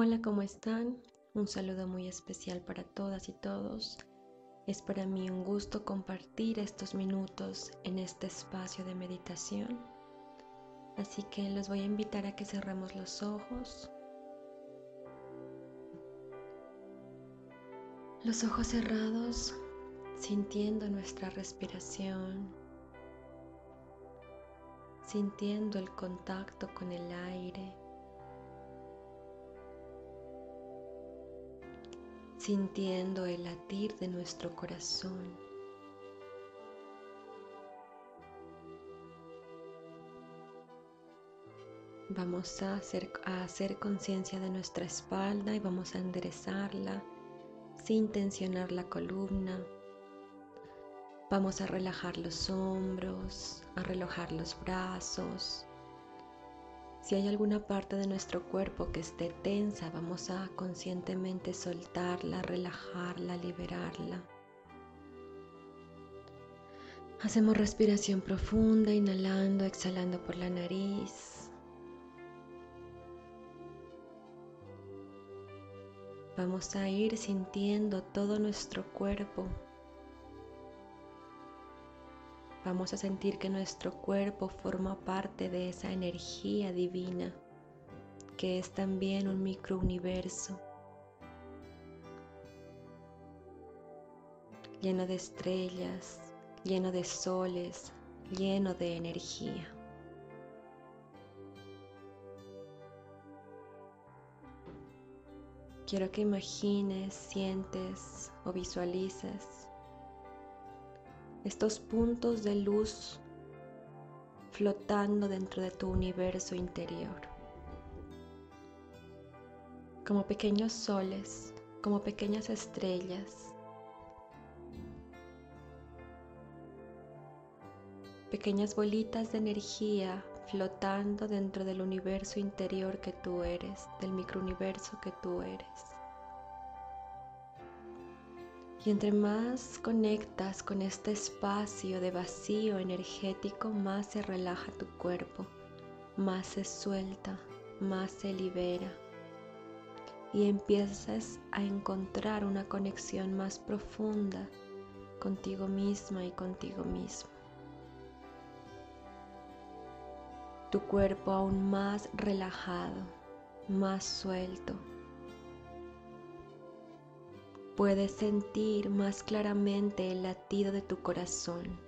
Hola, ¿cómo están? Un saludo muy especial para todas y todos. Es para mí un gusto compartir estos minutos en este espacio de meditación. Así que los voy a invitar a que cerremos los ojos. Los ojos cerrados, sintiendo nuestra respiración, sintiendo el contacto con el aire sintiendo el latir de nuestro corazón. Vamos a hacer, a hacer conciencia de nuestra espalda y vamos a enderezarla sin tensionar la columna. Vamos a relajar los hombros, a relajar los brazos, si hay alguna parte de nuestro cuerpo que esté tensa, vamos a conscientemente soltarla, relajarla, liberarla. Hacemos respiración profunda, inhalando, exhalando por la nariz. Vamos a ir sintiendo todo nuestro cuerpo Vamos a sentir que nuestro cuerpo forma parte de esa energía divina que es también un microuniverso lleno de estrellas, lleno de soles, lleno de energía. Quiero que imagines, sientes o visualices estos puntos de luz flotando dentro de tu universo interior. Como pequeños soles, como pequeñas estrellas. Pequeñas bolitas de energía flotando dentro del universo interior que tú eres, del microuniverso que tú eres. Y entre más conectas con este espacio de vacío energético, más se relaja tu cuerpo, más se suelta, más se libera. Y empiezas a encontrar una conexión más profunda contigo misma y contigo mismo. Tu cuerpo aún más relajado, más suelto, puedes sentir más claramente el latido de tu corazón.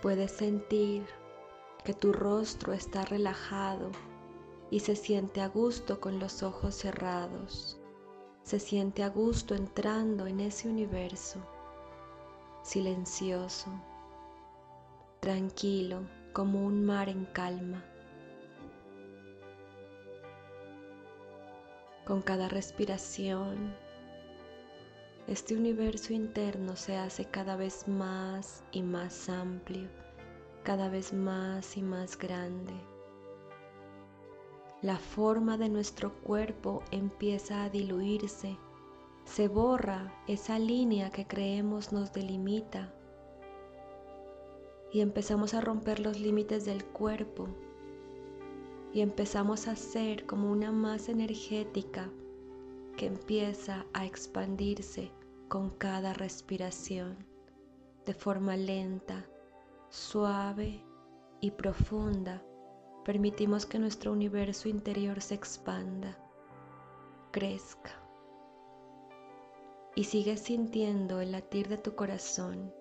Puedes sentir que tu rostro está relajado y se siente a gusto con los ojos cerrados. Se siente a gusto entrando en ese universo silencioso, tranquilo como un mar en calma. Con cada respiración, este universo interno se hace cada vez más y más amplio, cada vez más y más grande. La forma de nuestro cuerpo empieza a diluirse, se borra esa línea que creemos nos delimita y empezamos a romper los límites del cuerpo y empezamos a ser como una masa energética que empieza a expandirse con cada respiración de forma lenta, suave y profunda. Permitimos que nuestro universo interior se expanda, crezca y sigues sintiendo el latir de tu corazón,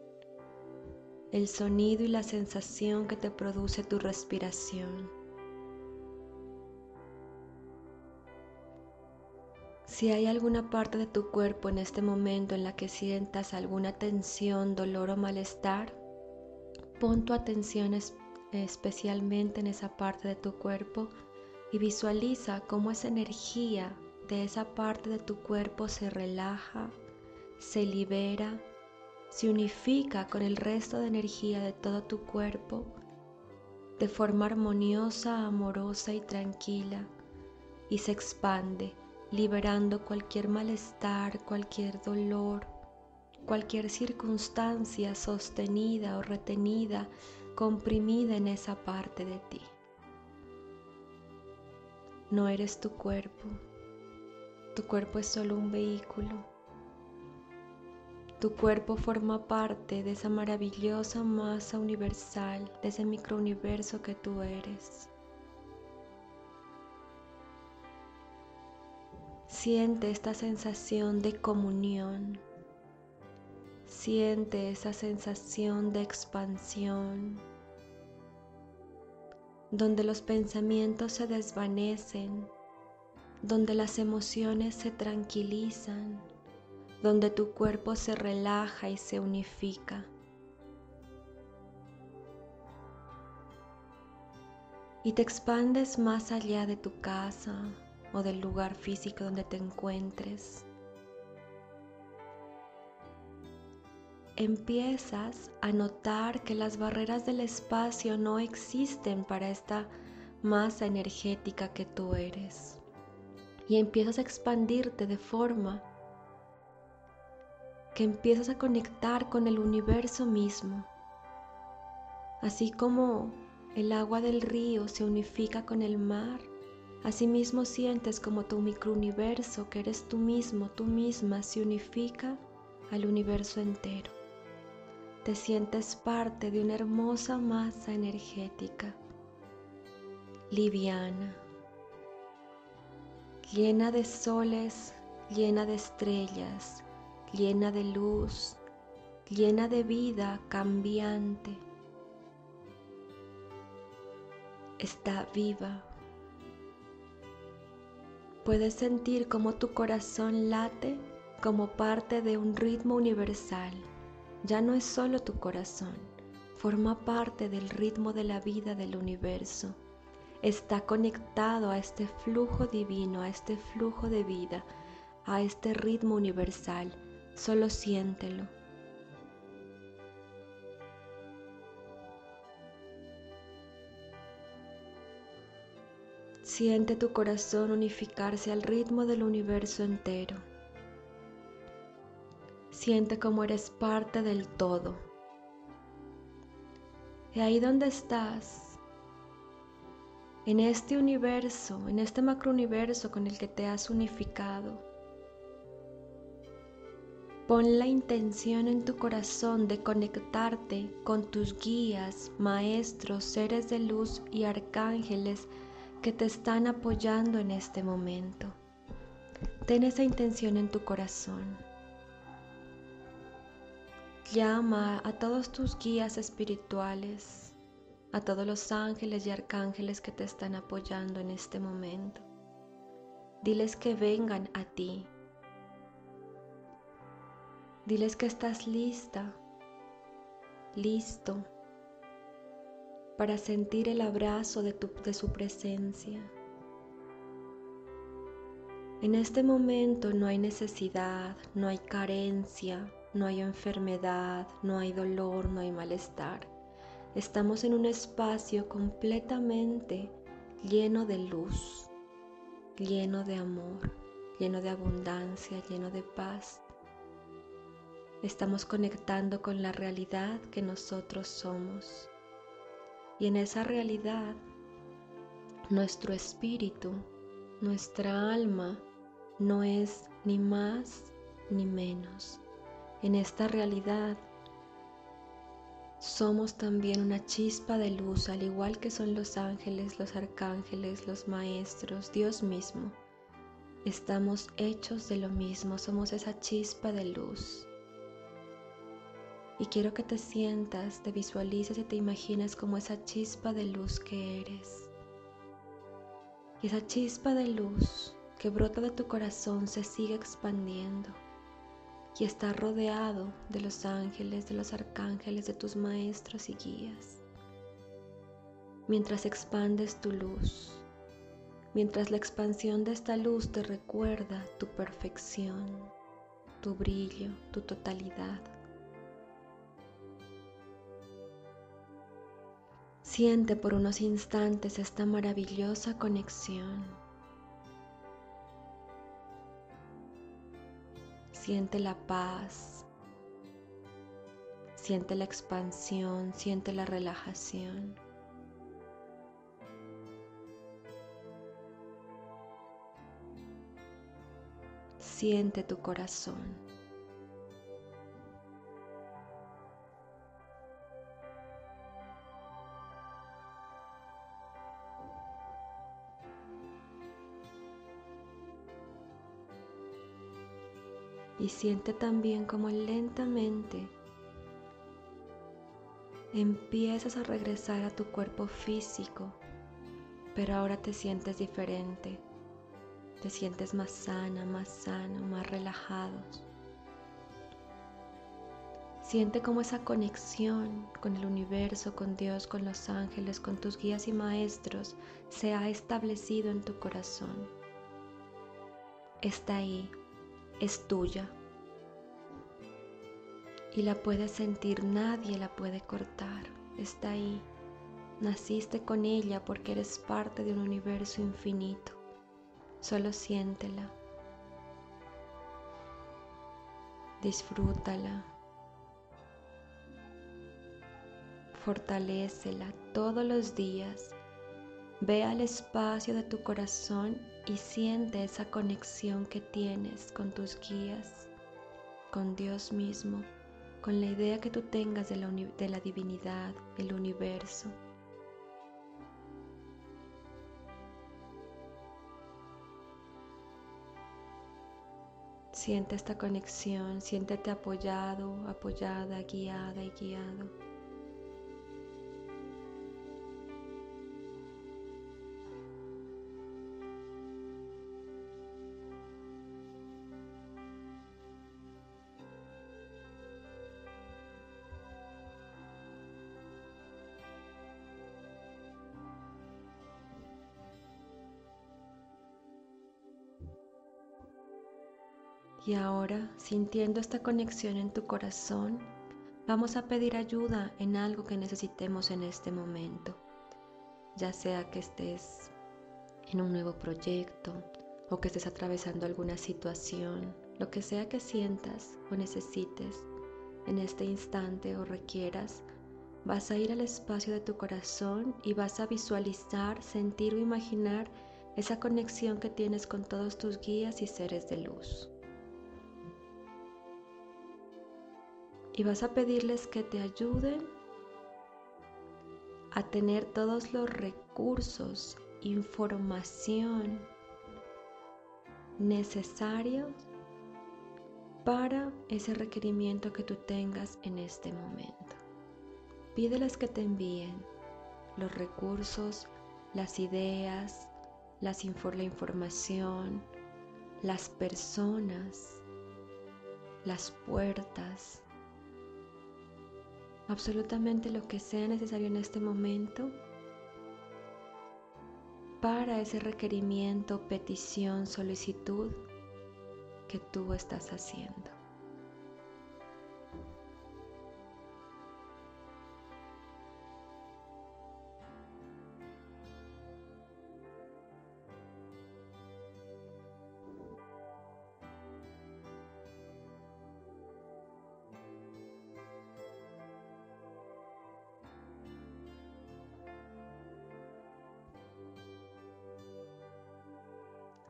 el sonido y la sensación que te produce tu respiración Si hay alguna parte de tu cuerpo en este momento en la que sientas alguna tensión, dolor o malestar, pon tu atención especialmente en esa parte de tu cuerpo y visualiza cómo esa energía de esa parte de tu cuerpo se relaja, se libera, se unifica con el resto de energía de todo tu cuerpo de forma armoniosa, amorosa y tranquila y se expande liberando cualquier malestar, cualquier dolor, cualquier circunstancia sostenida o retenida, comprimida en esa parte de ti. No eres tu cuerpo. Tu cuerpo es solo un vehículo. Tu cuerpo forma parte de esa maravillosa masa universal, de ese microuniverso que tú eres. Siente esta sensación de comunión. Siente esa sensación de expansión, donde los pensamientos se desvanecen, donde las emociones se tranquilizan, donde tu cuerpo se relaja y se unifica. Y te expandes más allá de tu casa, o del lugar físico donde te encuentres. Empiezas a notar que las barreras del espacio no existen para esta masa energética que tú eres. Y empiezas a expandirte de forma que empiezas a conectar con el universo mismo. Así como el agua del río se unifica con el mar, Asimismo sientes como tu microuniverso, que eres tú mismo, tú misma, se unifica al universo entero. Te sientes parte de una hermosa masa energética, liviana, llena de soles, llena de estrellas, llena de luz, llena de vida cambiante. Está viva Puedes sentir cómo tu corazón late como parte de un ritmo universal. Ya no es solo tu corazón, forma parte del ritmo de la vida del universo. Está conectado a este flujo divino, a este flujo de vida, a este ritmo universal. Solo siéntelo. Siente tu corazón unificarse al ritmo del universo entero. Siente como eres parte del todo. Y ahí donde estás, en este universo, en este macrouniverso con el que te has unificado, pon la intención en tu corazón de conectarte con tus guías, maestros, seres de luz y arcángeles que te están apoyando en este momento. Ten esa intención en tu corazón. Llama a todos tus guías espirituales, a todos los ángeles y arcángeles que te están apoyando en este momento. Diles que vengan a ti. Diles que estás lista, listo para sentir el abrazo de, de su presencia. En este momento no hay necesidad, no hay carencia, no hay enfermedad, no hay dolor, no hay malestar. Estamos en un espacio completamente lleno de luz, lleno de amor, lleno de abundancia, lleno de paz. Estamos conectando con la realidad que nosotros somos. Y en esa realidad, nuestro espíritu, nuestra alma, no es ni más ni menos. En esta realidad somos también una chispa de luz, al igual que son los ángeles, los arcángeles, los maestros, Dios mismo. Estamos hechos de lo mismo, somos esa chispa de luz. Y quiero que te sientas, te visualices y te imagines como esa chispa de luz que eres. Y esa chispa de luz que brota de tu corazón se sigue expandiendo y está rodeado de los ángeles, de los arcángeles, de tus maestros y guías. Mientras expandes tu luz, mientras la expansión de esta luz te recuerda tu perfección, tu brillo, tu totalidad. Siente por unos instantes esta maravillosa conexión. Siente la paz, siente la expansión, siente la relajación. Siente tu corazón. Y siente también como lentamente empiezas a regresar a tu cuerpo físico, pero ahora te sientes diferente. Te sientes más sana, más sano, más relajado. Siente como esa conexión con el universo, con Dios, con los ángeles, con tus guías y maestros se ha establecido en tu corazón. Está ahí, es tuya. Y la puedes sentir, nadie la puede cortar. Está ahí. Naciste con ella porque eres parte de un universo infinito. Solo siéntela. Disfrútala. Fortalécela todos los días. Ve al espacio de tu corazón y siente esa conexión que tienes con tus guías, con Dios mismo, con la idea que tú tengas de la, divinidad, el universo. Siente esta conexión, siéntete apoyado, apoyada, guiada y guiado. Y ahora, sintiendo esta conexión en tu corazón, vamos a pedir ayuda en algo que necesitemos en este momento, ya sea que estés en un nuevo proyecto o que estés atravesando alguna situación, lo que sea que sientas o necesites en este instante o requieras, vas a ir al espacio de tu corazón y vas a visualizar, sentir o imaginar esa conexión que tienes con todos tus guías y seres de luz. Y vas a pedirles que te ayuden a tener todos los recursos, información necesarios para ese requerimiento que tú tengas en este momento. Pídeles que te envíen los recursos, las ideas, las la información, las personas, las puertas, absolutamente lo que sea necesario en este momento para ese requerimiento, petición, solicitud que tú estás haciendo.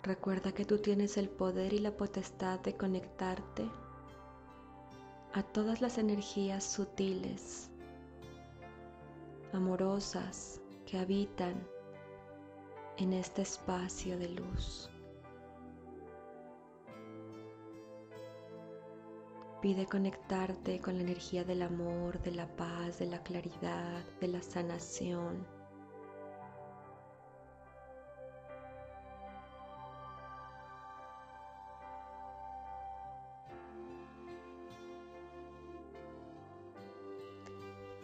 Recuerda que tú tienes el poder y la potestad de conectarte a todas las energías sutiles, amorosas que habitan en este espacio de luz. Pide conectarte con la energía del amor, de la paz, de la claridad, de la sanación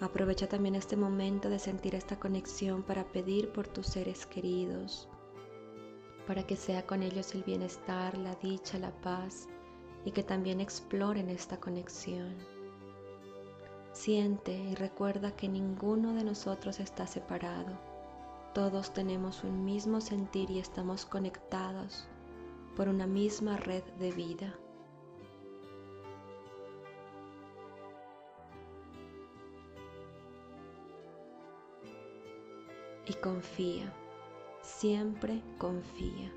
Aprovecha también este momento de sentir esta conexión para pedir por tus seres queridos, para que sea con ellos el bienestar, la dicha, la paz y que también exploren esta conexión. Siente y recuerda que ninguno de nosotros está separado. Todos tenemos un mismo sentir y estamos conectados por una misma red de vida. y confía, siempre confía.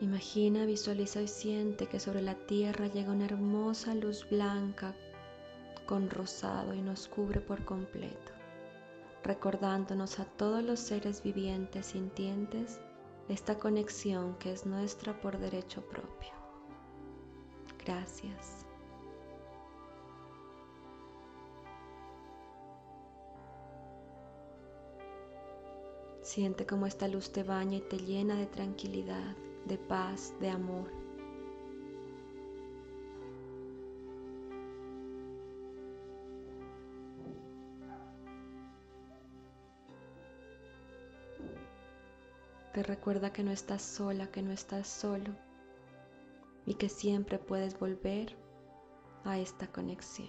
Imagina, visualiza y siente que sobre la tierra llega una hermosa luz blanca con rosado y nos cubre por completo recordándonos a todos los seres vivientes sintientes esta conexión que es nuestra por derecho propio. Gracias. Siente como esta luz te baña y te llena de tranquilidad de paz, de amor. Te recuerda que no estás sola, que no estás solo y que siempre puedes volver a esta conexión.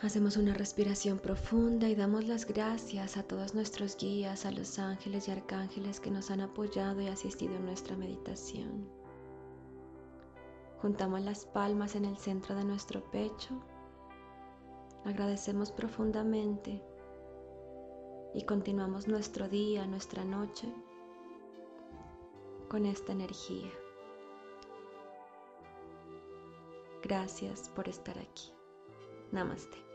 Hacemos una respiración profunda y damos las gracias a todos nuestros guías, a los ángeles y arcángeles que nos han apoyado y asistido en nuestra meditación. Juntamos las palmas en el centro de nuestro pecho. Agradecemos profundamente y continuamos nuestro día, nuestra noche con esta energía. Gracias por estar aquí. Namaste.